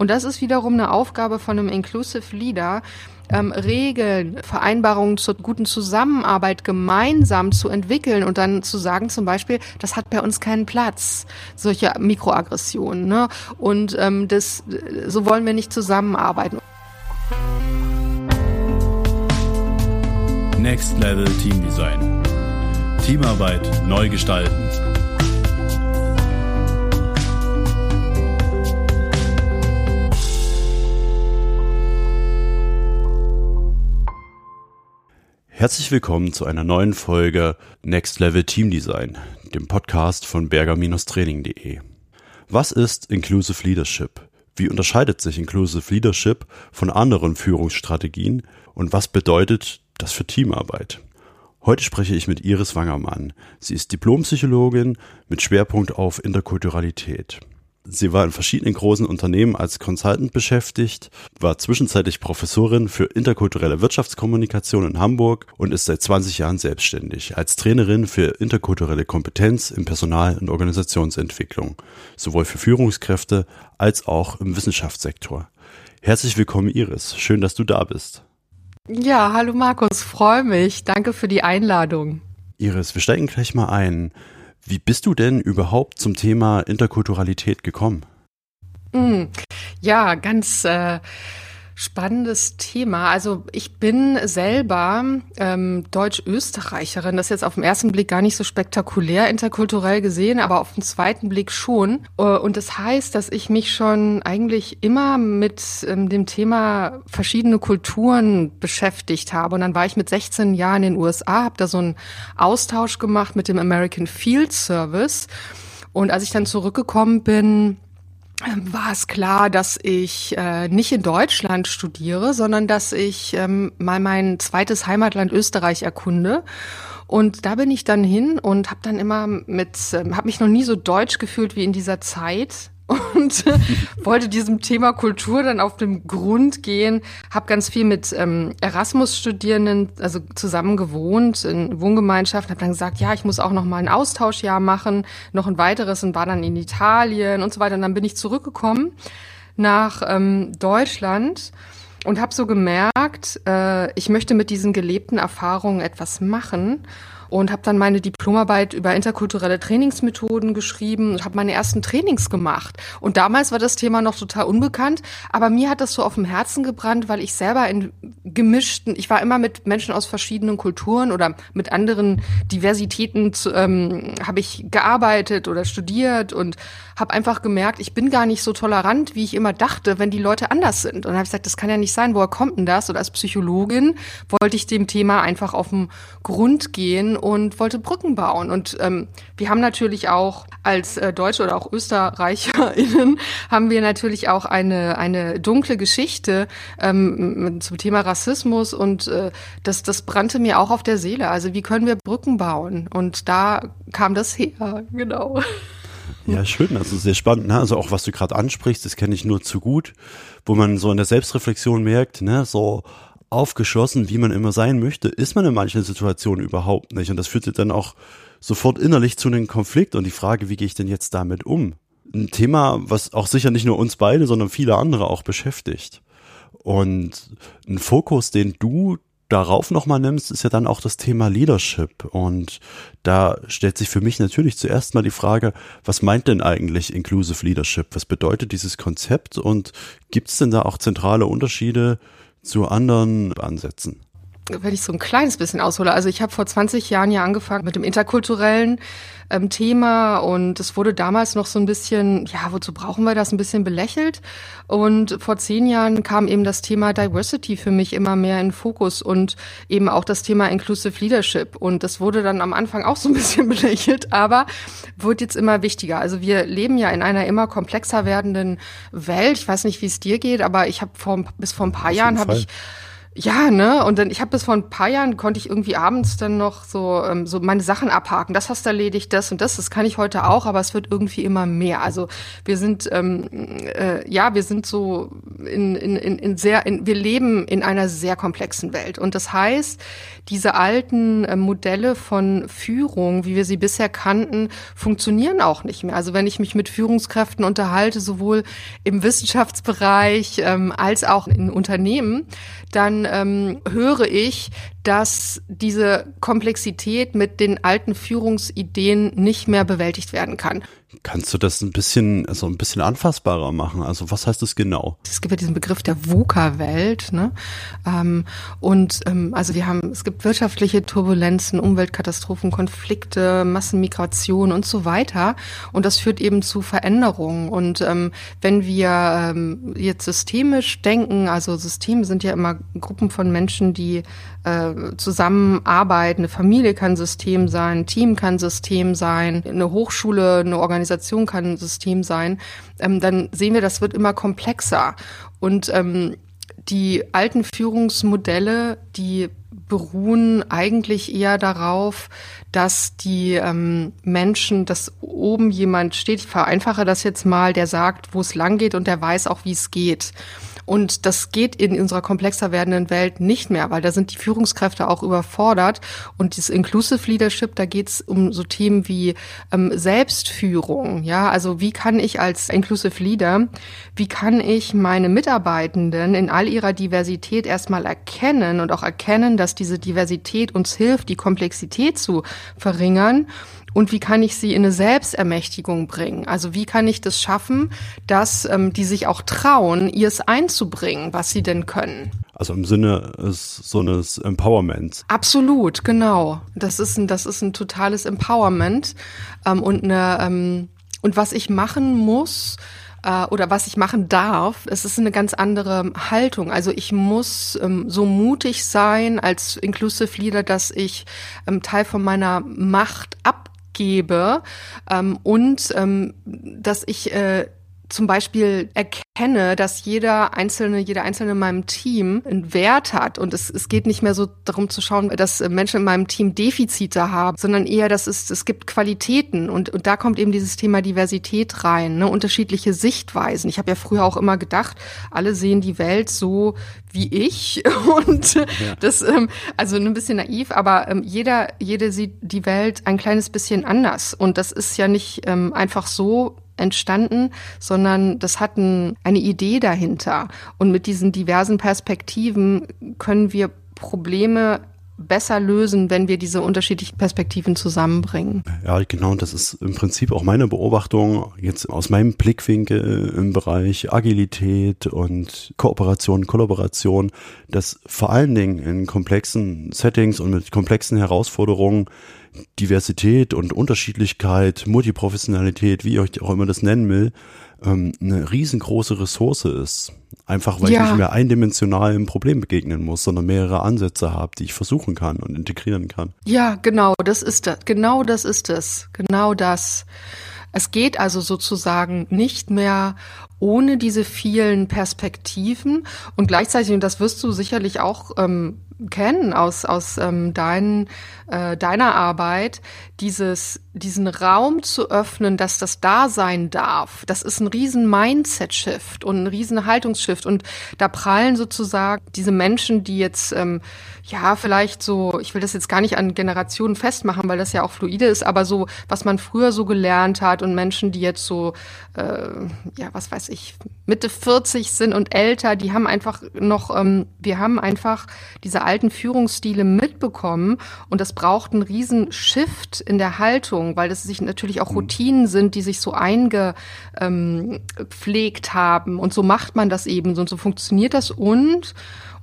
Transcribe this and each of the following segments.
Und das ist wiederum eine Aufgabe von einem Inclusive Leader, ähm, Regeln, Vereinbarungen zur guten Zusammenarbeit gemeinsam zu entwickeln und dann zu sagen zum Beispiel, das hat bei uns keinen Platz, solche Mikroaggressionen. Ne? Und ähm, das, so wollen wir nicht zusammenarbeiten. Next Level Team Design. Teamarbeit neu gestalten. Herzlich willkommen zu einer neuen Folge Next Level Team Design, dem Podcast von berger-training.de. Was ist Inclusive Leadership? Wie unterscheidet sich Inclusive Leadership von anderen Führungsstrategien und was bedeutet das für Teamarbeit? Heute spreche ich mit Iris Wangermann. Sie ist Diplompsychologin mit Schwerpunkt auf Interkulturalität. Sie war in verschiedenen großen Unternehmen als Consultant beschäftigt, war zwischenzeitlich Professorin für interkulturelle Wirtschaftskommunikation in Hamburg und ist seit 20 Jahren selbstständig als Trainerin für interkulturelle Kompetenz im Personal- und Organisationsentwicklung, sowohl für Führungskräfte als auch im Wissenschaftssektor. Herzlich willkommen, Iris. Schön, dass du da bist. Ja, hallo Markus, freue mich. Danke für die Einladung. Iris, wir steigen gleich mal ein. Wie bist du denn überhaupt zum Thema Interkulturalität gekommen? Mm, ja, ganz äh, spannendes Thema. Also ich bin selber ähm, Deutsch-Österreicherin. Das ist jetzt auf den ersten Blick gar nicht so spektakulär interkulturell gesehen, aber auf den zweiten Blick schon. Äh, und das heißt, dass ich mich schon eigentlich immer mit ähm, dem Thema verschiedene Kulturen beschäftigt habe. Und dann war ich mit 16 Jahren in den USA, habe da so einen Austausch gemacht mit dem American Field Service. Und als ich dann zurückgekommen bin, war es klar, dass ich äh, nicht in Deutschland studiere, sondern dass ich ähm, mal mein zweites Heimatland Österreich erkunde. Und da bin ich dann hin und habe dann immer mit, ähm, habe mich noch nie so deutsch gefühlt wie in dieser Zeit und wollte diesem Thema Kultur dann auf den Grund gehen. Habe ganz viel mit ähm, Erasmus-Studierenden, also zusammen gewohnt in Wohngemeinschaften. Habe dann gesagt, ja, ich muss auch noch mal ein Austauschjahr machen, noch ein weiteres und war dann in Italien und so weiter. Und dann bin ich zurückgekommen nach ähm, Deutschland und habe so gemerkt, äh, ich möchte mit diesen gelebten Erfahrungen etwas machen und habe dann meine Diplomarbeit über interkulturelle Trainingsmethoden geschrieben und habe meine ersten Trainings gemacht. Und damals war das Thema noch total unbekannt, aber mir hat das so auf dem Herzen gebrannt, weil ich selber in gemischten, ich war immer mit Menschen aus verschiedenen Kulturen oder mit anderen Diversitäten ähm, habe ich gearbeitet oder studiert und habe einfach gemerkt, ich bin gar nicht so tolerant, wie ich immer dachte, wenn die Leute anders sind. Und habe gesagt, das kann ja nicht sein, woher kommt denn das? Und als Psychologin wollte ich dem Thema einfach auf den Grund gehen und wollte Brücken bauen. Und ähm, wir haben natürlich auch als äh, Deutsche oder auch ÖsterreicherInnen haben wir natürlich auch eine, eine dunkle Geschichte ähm, zum Thema Rassismus und äh, das, das brannte mir auch auf der Seele. Also wie können wir Brücken bauen? Und da kam das her, genau. Ja, schön, also sehr spannend. Ne? Also auch was du gerade ansprichst, das kenne ich nur zu gut, wo man so in der Selbstreflexion merkt, ne, so aufgeschlossen, wie man immer sein möchte, ist man in manchen Situationen überhaupt nicht. Und das führt dann auch sofort innerlich zu einem Konflikt und die Frage, wie gehe ich denn jetzt damit um? Ein Thema, was auch sicher nicht nur uns beide, sondern viele andere auch beschäftigt. Und ein Fokus, den du darauf nochmal nimmst, ist ja dann auch das Thema Leadership. Und da stellt sich für mich natürlich zuerst mal die Frage, was meint denn eigentlich Inclusive Leadership? Was bedeutet dieses Konzept? Und gibt es denn da auch zentrale Unterschiede zu anderen Ansätzen? Wenn ich so ein kleines bisschen aushole, also ich habe vor 20 Jahren ja angefangen mit dem interkulturellen ähm, Thema und es wurde damals noch so ein bisschen, ja, wozu brauchen wir das, ein bisschen belächelt. Und vor zehn Jahren kam eben das Thema Diversity für mich immer mehr in Fokus und eben auch das Thema Inclusive Leadership. Und das wurde dann am Anfang auch so ein bisschen belächelt, aber wird jetzt immer wichtiger. Also wir leben ja in einer immer komplexer werdenden Welt. Ich weiß nicht, wie es dir geht, aber ich habe vor, bis vor ein paar Jahren habe ich ja, ne? Und dann, ich habe bis vor ein paar Jahren, konnte ich irgendwie abends dann noch so, ähm, so meine Sachen abhaken. Das hast du erledigt, das und das. Das kann ich heute auch, aber es wird irgendwie immer mehr. Also wir sind, ähm, äh, ja, wir sind so in, in, in sehr, in, wir leben in einer sehr komplexen Welt. Und das heißt, diese alten äh, Modelle von Führung, wie wir sie bisher kannten, funktionieren auch nicht mehr. Also wenn ich mich mit Führungskräften unterhalte, sowohl im Wissenschaftsbereich ähm, als auch in Unternehmen, dann ähm, höre ich, dass diese Komplexität mit den alten Führungsideen nicht mehr bewältigt werden kann. Kannst du das ein bisschen, also ein bisschen anfassbarer machen? Also was heißt das genau? Es gibt ja diesen Begriff der VUCA-Welt, ne? Ähm, und ähm, also wir haben, es gibt wirtschaftliche Turbulenzen, Umweltkatastrophen, Konflikte, Massenmigration und so weiter. Und das führt eben zu Veränderungen. Und ähm, wenn wir ähm, jetzt systemisch denken, also Systeme sind ja immer Gruppen von Menschen, die äh, zusammenarbeiten. Eine Familie kann System sein, ein Team kann System sein, eine Hochschule, eine Organisation kann System sein, ähm, dann sehen wir, das wird immer komplexer. Und ähm, die alten Führungsmodelle, die beruhen eigentlich eher darauf, dass die ähm, Menschen, dass oben jemand steht, ich vereinfache das jetzt mal, der sagt, wo es lang geht und der weiß auch, wie es geht. Und das geht in unserer komplexer werdenden Welt nicht mehr, weil da sind die Führungskräfte auch überfordert. Und das Inclusive Leadership, da geht es um so Themen wie ähm, Selbstführung. Ja, also wie kann ich als Inclusive Leader, wie kann ich meine Mitarbeitenden in all ihrer Diversität erstmal erkennen und auch erkennen, dass diese Diversität uns hilft, die Komplexität zu verringern und wie kann ich sie in eine Selbstermächtigung bringen? Also wie kann ich das schaffen, dass ähm, die sich auch trauen, ihrs einzubringen, was sie denn können? Also im Sinne so eines Empowerments. Absolut, genau. Das ist ein, das ist ein totales Empowerment ähm, und eine ähm, und was ich machen muss, äh, oder was ich machen darf, es ist eine ganz andere Haltung. Also ich muss ähm, so mutig sein als Inclusive Leader, dass ich ähm, Teil von meiner Macht ab gebe ähm, und ähm, dass ich äh, zum Beispiel erkenne, dass jeder einzelne, jeder einzelne in meinem Team einen Wert hat und es, es geht nicht mehr so darum zu schauen, dass Menschen in meinem Team Defizite haben, sondern eher, dass es, es gibt Qualitäten und, und da kommt eben dieses Thema Diversität rein, ne? unterschiedliche Sichtweisen. Ich habe ja früher auch immer gedacht, alle sehen die Welt so wie ich und ja. das, ähm, also ein bisschen naiv, aber ähm, jeder, jede sieht die Welt ein kleines bisschen anders und das ist ja nicht ähm, einfach so entstanden, sondern das hat ein, eine Idee dahinter. Und mit diesen diversen Perspektiven können wir Probleme besser lösen, wenn wir diese unterschiedlichen Perspektiven zusammenbringen. Ja, genau, das ist im Prinzip auch meine Beobachtung jetzt aus meinem Blickwinkel im Bereich Agilität und Kooperation, Kollaboration, dass vor allen Dingen in komplexen Settings und mit komplexen Herausforderungen Diversität und Unterschiedlichkeit, Multiprofessionalität, wie ich auch immer das nennen will, ähm, eine riesengroße Ressource ist. Einfach weil ja. ich nicht mehr eindimensional im Problem begegnen muss, sondern mehrere Ansätze habe, die ich versuchen kann und integrieren kann. Ja, genau, das ist das. Genau das ist es. Genau das. Es geht also sozusagen nicht mehr ohne diese vielen Perspektiven und gleichzeitig, und das wirst du sicherlich auch ähm, kennen aus, aus ähm, dein, äh, deiner Arbeit, dieses, diesen Raum zu öffnen, dass das da sein darf, das ist ein riesen Mindset-Shift und ein riesen Haltungsshift. Und da prallen sozusagen diese Menschen, die jetzt, ähm, ja, vielleicht so, ich will das jetzt gar nicht an Generationen festmachen, weil das ja auch fluide ist, aber so, was man früher so gelernt hat und Menschen, die jetzt so, äh, ja, was weiß ich, Mitte 40 sind und älter, die haben einfach noch, ähm, wir haben einfach diese alten Führungsstile mitbekommen. Und das braucht einen riesen Shift in der Haltung, weil das sich natürlich auch mhm. Routinen sind, die sich so eingepflegt ähm, haben und so macht man das eben und so funktioniert das und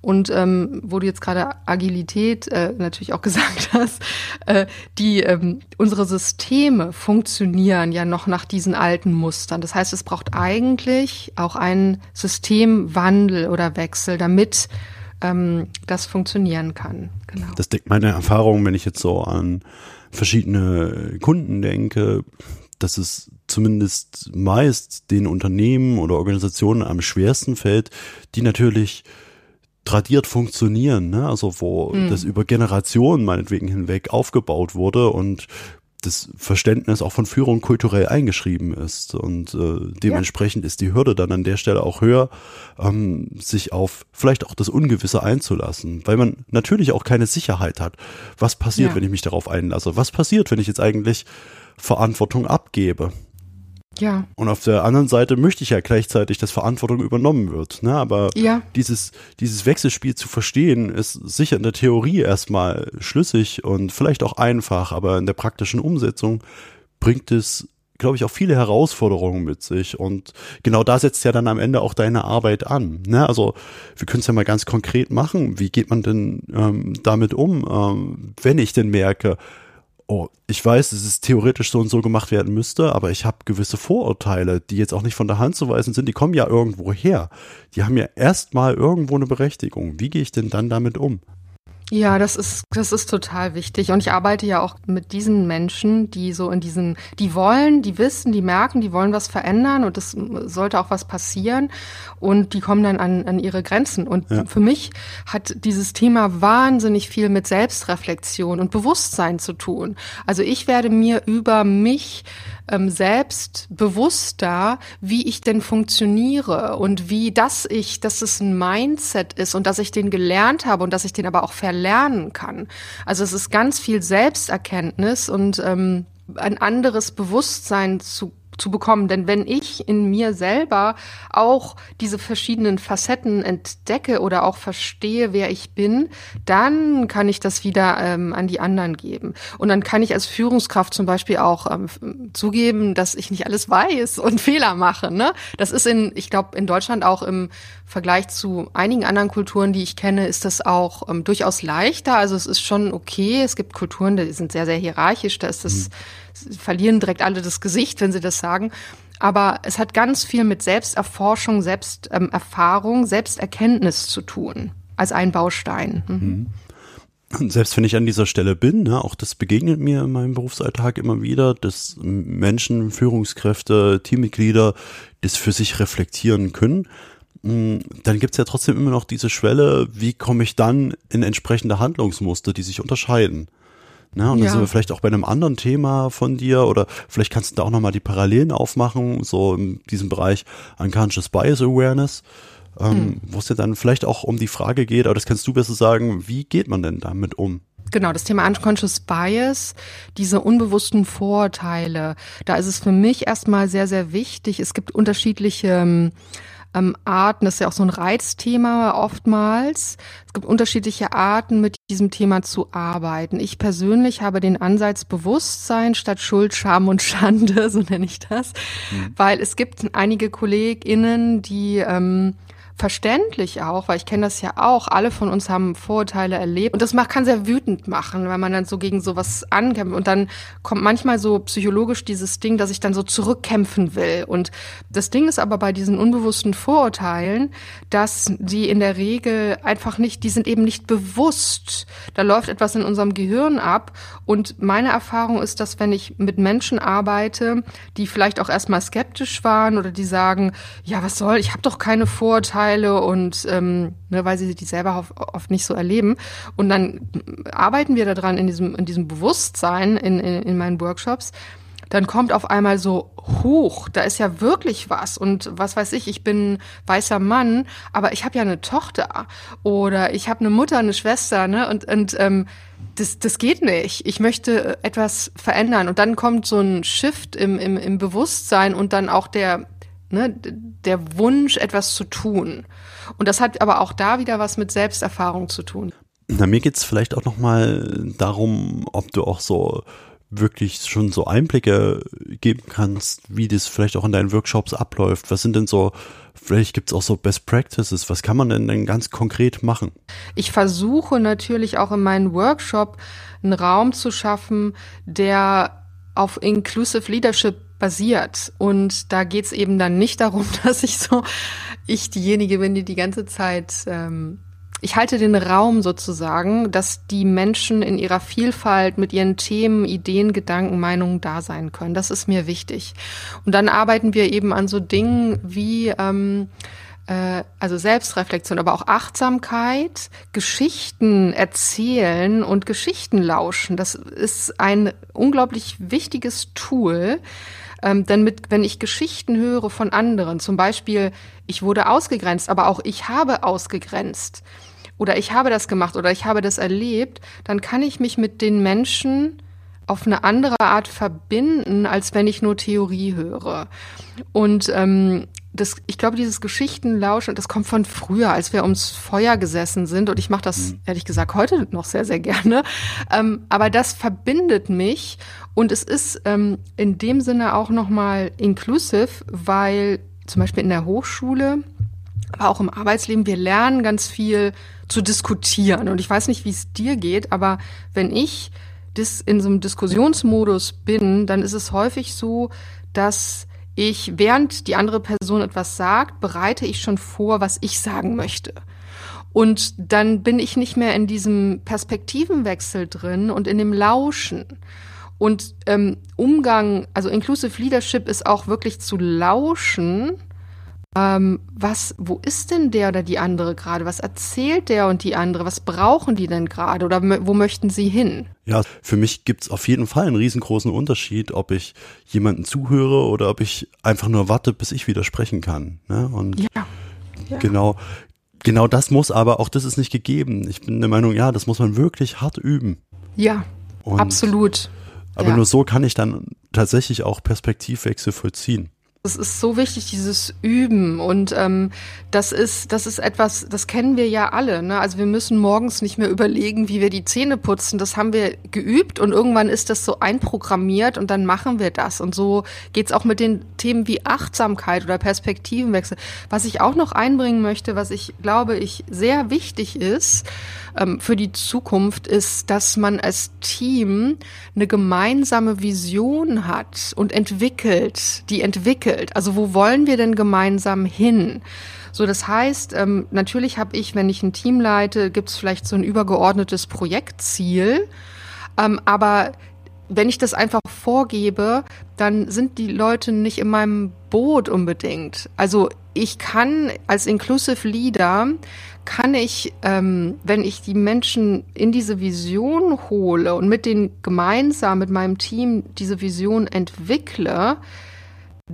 und ähm, wo du jetzt gerade Agilität äh, natürlich auch gesagt hast, äh, die ähm, unsere Systeme funktionieren ja noch nach diesen alten Mustern. Das heißt, es braucht eigentlich auch einen Systemwandel oder Wechsel, damit ähm, das funktionieren kann. Genau. Das deckt meine Erfahrung, wenn ich jetzt so an verschiedene Kunden denke, dass es zumindest meist den Unternehmen oder Organisationen am schwersten fällt, die natürlich tradiert funktionieren, ne? also wo mhm. das über Generationen meinetwegen hinweg aufgebaut wurde und das Verständnis auch von Führung kulturell eingeschrieben ist. Und äh, dementsprechend ja. ist die Hürde dann an der Stelle auch höher, ähm, sich auf vielleicht auch das Ungewisse einzulassen, weil man natürlich auch keine Sicherheit hat. Was passiert, ja. wenn ich mich darauf einlasse? Was passiert, wenn ich jetzt eigentlich Verantwortung abgebe? Ja. Und auf der anderen Seite möchte ich ja gleichzeitig, dass Verantwortung übernommen wird. Ne? Aber ja. dieses, dieses Wechselspiel zu verstehen, ist sicher in der Theorie erstmal schlüssig und vielleicht auch einfach, aber in der praktischen Umsetzung bringt es, glaube ich, auch viele Herausforderungen mit sich. Und genau da setzt ja dann am Ende auch deine Arbeit an. Ne? Also wir können es ja mal ganz konkret machen. Wie geht man denn ähm, damit um, ähm, wenn ich denn merke, oh, ich weiß, dass es theoretisch so und so gemacht werden müsste, aber ich habe gewisse Vorurteile, die jetzt auch nicht von der Hand zu weisen sind, die kommen ja irgendwo her. Die haben ja erstmal irgendwo eine Berechtigung. Wie gehe ich denn dann damit um? Ja, das ist, das ist total wichtig. Und ich arbeite ja auch mit diesen Menschen, die so in diesen, die wollen, die wissen, die merken, die wollen was verändern und es sollte auch was passieren. Und die kommen dann an, an ihre Grenzen. Und ja. für mich hat dieses Thema wahnsinnig viel mit Selbstreflexion und Bewusstsein zu tun. Also ich werde mir über mich ähm, selbst bewusster, wie ich denn funktioniere und wie das ich, dass es ein Mindset ist und dass ich den gelernt habe und dass ich den aber auch verlernen kann. Also es ist ganz viel Selbsterkenntnis und ähm, ein anderes Bewusstsein zu zu bekommen. Denn wenn ich in mir selber auch diese verschiedenen Facetten entdecke oder auch verstehe, wer ich bin, dann kann ich das wieder ähm, an die anderen geben. Und dann kann ich als Führungskraft zum Beispiel auch ähm, zugeben, dass ich nicht alles weiß und Fehler mache. Ne? Das ist in, ich glaube, in Deutschland auch im Vergleich zu einigen anderen Kulturen, die ich kenne, ist das auch ähm, durchaus leichter. Also es ist schon okay. Es gibt Kulturen, die sind sehr, sehr hierarchisch. Da ist das, mhm. Verlieren direkt alle das Gesicht, wenn sie das sagen. Aber es hat ganz viel mit Selbsterforschung, Selbsterfahrung, Selbsterkenntnis zu tun als ein Baustein. Mhm. mhm. Und selbst wenn ich an dieser Stelle bin, ne, auch das begegnet mir in meinem Berufsalltag immer wieder, dass Menschen, Führungskräfte, Teammitglieder das für sich reflektieren können hm, dann gibt's ja trotzdem immer noch diese Schwelle, wie komme ich dann in entsprechende Handlungsmuster, die sich unterscheiden. Ne, und ja. dann sind wir vielleicht auch bei einem anderen Thema von dir oder vielleicht kannst du da auch nochmal die Parallelen aufmachen, so in diesem Bereich Unconscious Bias Awareness, ähm, hm. wo es ja dann vielleicht auch um die Frage geht, aber das kannst du besser sagen, wie geht man denn damit um? Genau, das Thema Unconscious Bias, diese unbewussten Vorurteile, da ist es für mich erstmal sehr, sehr wichtig. Es gibt unterschiedliche ähm, ähm, Arten, das ist ja auch so ein Reizthema oftmals. Es gibt unterschiedliche Arten, mit diesem Thema zu arbeiten. Ich persönlich habe den Ansatz Bewusstsein statt Schuld, Scham und Schande, so nenne ich das, mhm. weil es gibt einige KollegInnen, die ähm, verständlich auch, weil ich kenne das ja auch, alle von uns haben Vorurteile erlebt. Und das macht, kann sehr wütend machen, weil man dann so gegen sowas ankämpft. Und dann kommt manchmal so psychologisch dieses Ding, dass ich dann so zurückkämpfen will. Und das Ding ist aber bei diesen unbewussten Vorurteilen, dass die in der Regel einfach nicht, die sind eben nicht bewusst. Da läuft etwas in unserem Gehirn ab. Und meine Erfahrung ist, dass wenn ich mit Menschen arbeite, die vielleicht auch erstmal skeptisch waren oder die sagen, ja, was soll, ich habe doch keine Vorurteile, Vorurteile und ähm, ne, weil sie die selber oft nicht so erleben. Und dann arbeiten wir daran in diesem, in diesem Bewusstsein in, in, in meinen Workshops. Dann kommt auf einmal so hoch, da ist ja wirklich was und was weiß ich, ich bin weißer Mann, aber ich habe ja eine Tochter oder ich habe eine Mutter, eine Schwester, ne und und ähm, das, das geht nicht. Ich möchte etwas verändern. Und dann kommt so ein Shift im, im, im Bewusstsein und dann auch der, ne, der Wunsch, etwas zu tun. Und das hat aber auch da wieder was mit Selbsterfahrung zu tun. Na, mir geht's vielleicht auch nochmal darum, ob du auch so wirklich schon so Einblicke geben kannst, wie das vielleicht auch in deinen Workshops abläuft. Was sind denn so, vielleicht gibt's auch so Best Practices, was kann man denn, denn ganz konkret machen? Ich versuche natürlich auch in meinem Workshop einen Raum zu schaffen, der auf Inclusive Leadership basiert. Und da geht's eben dann nicht darum, dass ich so, ich diejenige bin, die die ganze Zeit, ähm, ich halte den Raum sozusagen, dass die Menschen in ihrer Vielfalt mit ihren Themen, Ideen, Gedanken, Meinungen da sein können. Das ist mir wichtig. Und dann arbeiten wir eben an so Dingen wie, ähm, äh, also Selbstreflexion, aber auch Achtsamkeit, Geschichten erzählen und Geschichten lauschen. Das ist ein unglaublich wichtiges Tool. Ähm, denn mit, wenn ich Geschichten höre von anderen, zum Beispiel, ich wurde ausgegrenzt, aber auch ich habe ausgegrenzt oder ich habe das gemacht oder ich habe das erlebt, dann kann ich mich mit den Menschen auf eine andere Art verbinden, als wenn ich nur Theorie höre. Und ähm, das, ich glaube, dieses Geschichtenlauschen, das kommt von früher, als wir ums Feuer gesessen sind. Und ich mache das, mhm. ehrlich gesagt, heute noch sehr, sehr gerne. Ähm, aber das verbindet mich. Und es ist ähm, in dem Sinne auch nochmal inclusive, weil zum Beispiel in der Hochschule, aber auch im Arbeitsleben, wir lernen ganz viel zu diskutieren. Und ich weiß nicht, wie es dir geht, aber wenn ich dis in so einem Diskussionsmodus bin, dann ist es häufig so, dass ich, während die andere Person etwas sagt, bereite ich schon vor, was ich sagen möchte. Und dann bin ich nicht mehr in diesem Perspektivenwechsel drin und in dem Lauschen. Und ähm, Umgang, also Inclusive Leadership ist auch wirklich zu lauschen ähm, was, wo ist denn der oder die andere gerade? Was erzählt der und die andere? Was brauchen die denn gerade oder wo möchten sie hin? Ja, für mich gibt's auf jeden Fall einen riesengroßen Unterschied, ob ich jemanden zuhöre oder ob ich einfach nur warte, bis ich wieder sprechen kann. Ne? Und ja. ja. genau, genau das muss aber, auch das ist nicht gegeben. Ich bin der Meinung, ja, das muss man wirklich hart üben. Ja, und, absolut. Aber ja. nur so kann ich dann tatsächlich auch Perspektivwechsel vollziehen. Es ist so wichtig, dieses Üben. Und ähm, das ist, das ist etwas, das kennen wir ja alle. Ne? Also wir müssen morgens nicht mehr überlegen, wie wir die Zähne putzen. Das haben wir geübt und irgendwann ist das so einprogrammiert und dann machen wir das. Und so geht's auch mit den Themen wie Achtsamkeit oder Perspektivenwechsel. Was ich auch noch einbringen möchte, was ich glaube, ich sehr wichtig ist, ähm, für die Zukunft ist, dass man als Team eine gemeinsame Vision hat und entwickelt, die entwickelt. Also wo wollen wir denn gemeinsam hin? So, das heißt, ähm, natürlich habe ich, wenn ich ein Team leite, gibt es vielleicht so ein übergeordnetes Projektziel, ähm, aber wenn ich das einfach vorgebe, dann sind die Leute nicht in meinem Boot unbedingt. Also ich kann als Inclusive Leader kann ich, ähm, wenn ich die Menschen in diese Vision hole und mit denen gemeinsam, mit meinem Team diese Vision entwickle,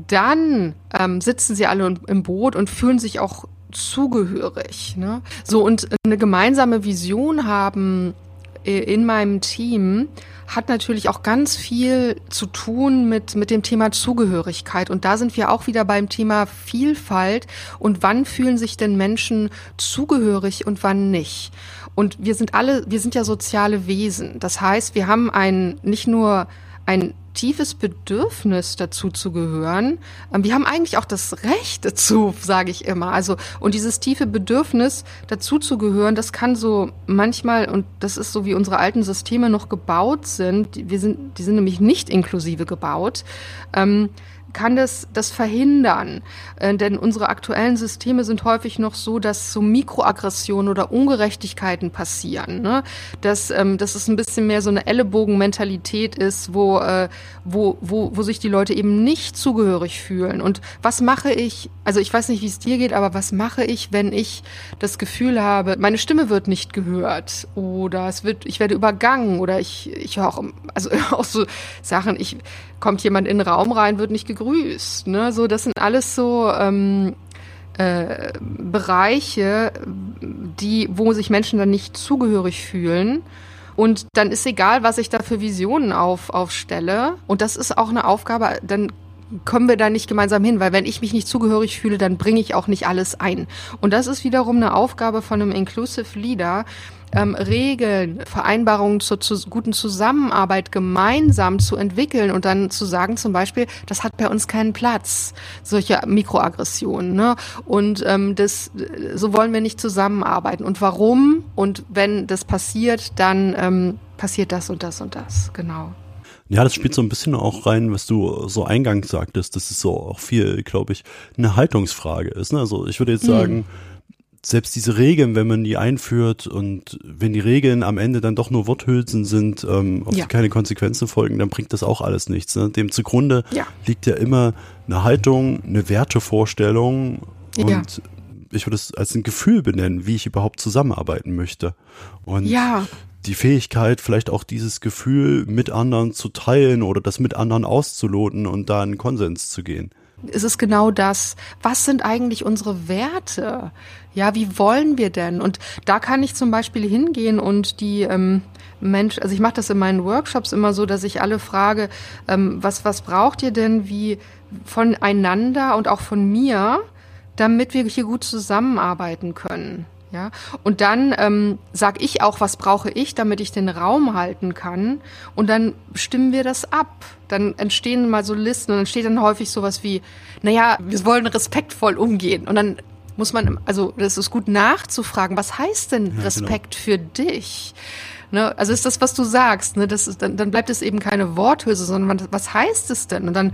dann ähm, sitzen sie alle im Boot und fühlen sich auch zugehörig. Ne? So und eine gemeinsame Vision haben in meinem Team hat natürlich auch ganz viel zu tun mit, mit dem Thema Zugehörigkeit. Und da sind wir auch wieder beim Thema Vielfalt. Und wann fühlen sich denn Menschen zugehörig und wann nicht? Und wir sind alle, wir sind ja soziale Wesen. Das heißt, wir haben ein, nicht nur ein tiefes Bedürfnis dazu zu gehören. Ähm, wir haben eigentlich auch das Recht dazu, sage ich immer. Also und dieses tiefe Bedürfnis dazu zu gehören, das kann so manchmal und das ist so wie unsere alten Systeme noch gebaut sind. Wir sind, die sind nämlich nicht inklusive gebaut. Ähm, kann das, das verhindern. Äh, denn unsere aktuellen Systeme sind häufig noch so, dass so Mikroaggressionen oder Ungerechtigkeiten passieren. Ne? Dass, ähm, dass es ein bisschen mehr so eine Ellenbogenmentalität ist, wo, äh, wo, wo, wo sich die Leute eben nicht zugehörig fühlen. Und was mache ich, also ich weiß nicht, wie es dir geht, aber was mache ich, wenn ich das Gefühl habe, meine Stimme wird nicht gehört oder es wird, ich werde übergangen oder ich, ich höre auch, also auch so Sachen, ich, kommt jemand in den Raum rein, wird nicht gegrüßt. Ne? So, das sind alles so ähm, äh, Bereiche, die, wo sich Menschen dann nicht zugehörig fühlen. Und dann ist egal, was ich da für Visionen auf, aufstelle. Und das ist auch eine Aufgabe, dann kommen wir da nicht gemeinsam hin, weil wenn ich mich nicht zugehörig fühle, dann bringe ich auch nicht alles ein. Und das ist wiederum eine Aufgabe von einem Inclusive Leader, ähm, Regeln, Vereinbarungen zur zu guten Zusammenarbeit gemeinsam zu entwickeln und dann zu sagen zum Beispiel, das hat bei uns keinen Platz, solche Mikroaggressionen. Ne? Und ähm, das, so wollen wir nicht zusammenarbeiten. Und warum? Und wenn das passiert, dann ähm, passiert das und das und das. Genau. Ja, das spielt so ein bisschen auch rein, was du so eingangs sagtest, dass es so auch viel, glaube ich, eine Haltungsfrage ist. Ne? Also ich würde jetzt hm. sagen, selbst diese Regeln, wenn man die einführt und wenn die Regeln am Ende dann doch nur Worthülsen sind, ähm, auf ja. die keine Konsequenzen folgen, dann bringt das auch alles nichts. Ne? Dem zugrunde ja. liegt ja immer eine Haltung, eine Wertevorstellung und ja. ich würde es als ein Gefühl benennen, wie ich überhaupt zusammenarbeiten möchte. Und ja. die Fähigkeit, vielleicht auch dieses Gefühl mit anderen zu teilen oder das mit anderen auszuloten und da in Konsens zu gehen ist es genau das. Was sind eigentlich unsere Werte? Ja, wie wollen wir denn? Und da kann ich zum Beispiel hingehen und die ähm, Mensch, also ich mache das in meinen Workshops immer so, dass ich alle frage, ähm, was was braucht ihr denn wie voneinander und auch von mir, damit wir hier gut zusammenarbeiten können? Ja, und dann ähm, sag ich auch, was brauche ich, damit ich den Raum halten kann. Und dann stimmen wir das ab. Dann entstehen mal so Listen und dann steht dann häufig sowas wie, naja, wir wollen respektvoll umgehen. Und dann muss man, also das ist gut nachzufragen, was heißt denn genau. Respekt ja, genau. für dich? Ne? Also ist das, was du sagst, ne? das ist, dann, dann bleibt es eben keine Worthülse, sondern was heißt es denn? Und dann,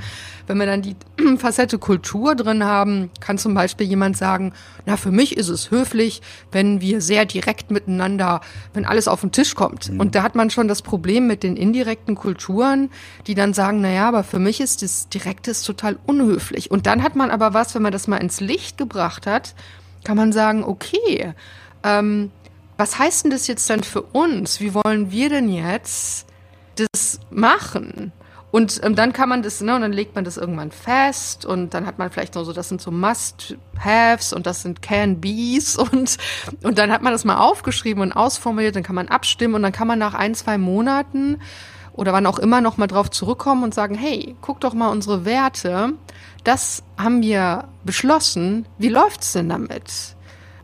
wenn wir dann die Facette Kultur drin haben, kann zum Beispiel jemand sagen, na, für mich ist es höflich, wenn wir sehr direkt miteinander, wenn alles auf den Tisch kommt. Mhm. Und da hat man schon das Problem mit den indirekten Kulturen, die dann sagen, na ja, aber für mich ist das Direkte ist total unhöflich. Und dann hat man aber was, wenn man das mal ins Licht gebracht hat, kann man sagen, okay, ähm, was heißt denn das jetzt dann für uns? Wie wollen wir denn jetzt das machen? Und ähm, dann kann man das, ne, und dann legt man das irgendwann fest und dann hat man vielleicht noch so, das sind so Must-Haves und das sind Can-Bees und, und dann hat man das mal aufgeschrieben und ausformuliert, dann kann man abstimmen und dann kann man nach ein, zwei Monaten oder wann auch immer noch mal drauf zurückkommen und sagen, hey, guck doch mal unsere Werte, das haben wir beschlossen, wie läuft's denn damit?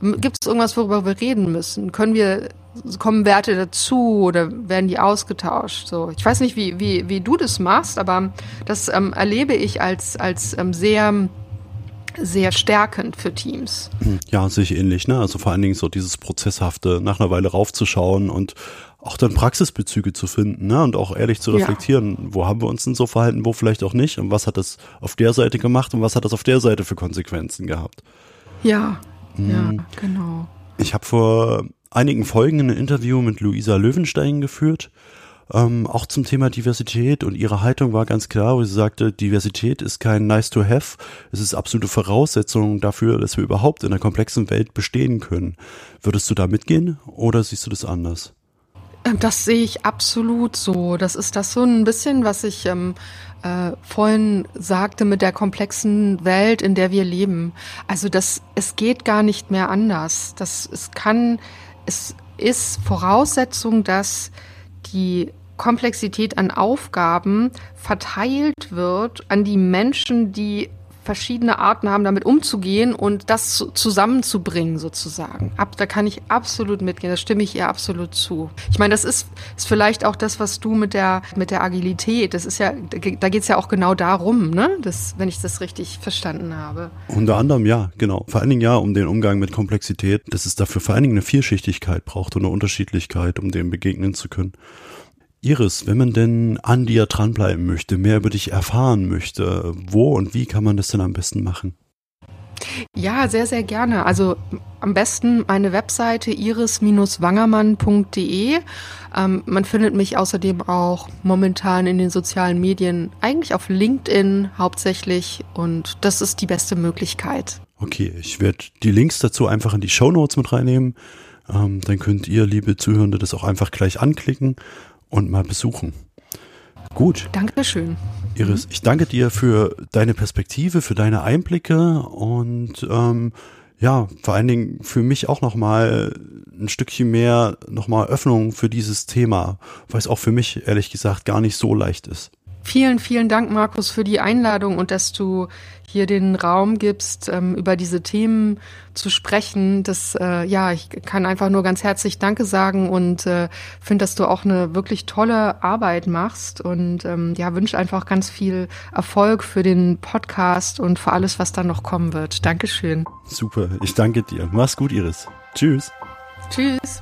Gibt es irgendwas, worüber wir reden müssen? Können wir, kommen Werte dazu oder werden die ausgetauscht? So, ich weiß nicht, wie, wie, wie du das machst, aber das ähm, erlebe ich als, als ähm, sehr, sehr stärkend für Teams. Ja, sehe ich ähnlich, ne? Also vor allen Dingen so dieses Prozesshafte, nach einer Weile raufzuschauen und auch dann Praxisbezüge zu finden, ne? Und auch ehrlich zu reflektieren, ja. wo haben wir uns denn so verhalten, wo vielleicht auch nicht und was hat das auf der Seite gemacht und was hat das auf der Seite für Konsequenzen gehabt. Ja, ja, hm. genau. Ich habe vor einigen Folgen ein Interview mit Luisa Löwenstein geführt, ähm, auch zum Thema Diversität und ihre Haltung war ganz klar, wo sie sagte, Diversität ist kein nice to have, es ist absolute Voraussetzung dafür, dass wir überhaupt in einer komplexen Welt bestehen können. Würdest du da mitgehen oder siehst du das anders? Ähm, das sehe ich absolut so. Das ist das so ein bisschen, was ich ähm, äh, vorhin sagte mit der komplexen Welt, in der wir leben. Also das, es geht gar nicht mehr anders. Das, es kann, es ist Voraussetzung, dass die Komplexität an Aufgaben verteilt wird an die Menschen, die verschiedene Arten haben, damit umzugehen und das zusammenzubringen sozusagen. Ab, da kann ich absolut mitgehen, da stimme ich ihr absolut zu. Ich meine, das ist, ist vielleicht auch das, was du mit der, mit der Agilität, das ist ja, da geht es ja auch genau darum, ne? Das, wenn ich das richtig verstanden habe. Unter anderem ja, genau. Vor allen Dingen ja um den Umgang mit Komplexität, dass es dafür vor allen Dingen eine Vielschichtigkeit braucht und eine Unterschiedlichkeit, um dem begegnen zu können. Iris, wenn man denn an dir dranbleiben möchte, mehr über dich erfahren möchte, wo und wie kann man das denn am besten machen? Ja, sehr, sehr gerne. Also am besten meine Webseite iris-wangermann.de. Ähm, man findet mich außerdem auch momentan in den sozialen Medien, eigentlich auf LinkedIn hauptsächlich und das ist die beste Möglichkeit. Okay, ich werde die Links dazu einfach in die Show Notes mit reinnehmen. Ähm, dann könnt ihr, liebe Zuhörende, das auch einfach gleich anklicken und mal besuchen. Gut. Dankeschön. Iris, ich danke dir für deine Perspektive, für deine Einblicke und ähm, ja, vor allen Dingen für mich auch nochmal ein Stückchen mehr nochmal Öffnung für dieses Thema, weil es auch für mich ehrlich gesagt gar nicht so leicht ist. Vielen, vielen Dank, Markus, für die Einladung und dass du hier den Raum gibst, ähm, über diese Themen zu sprechen. Das, äh, ja, ich kann einfach nur ganz herzlich Danke sagen und äh, finde, dass du auch eine wirklich tolle Arbeit machst und ähm, ja, wünsche einfach ganz viel Erfolg für den Podcast und für alles, was dann noch kommen wird. Dankeschön. Super, ich danke dir. Mach's gut, Iris. Tschüss. Tschüss.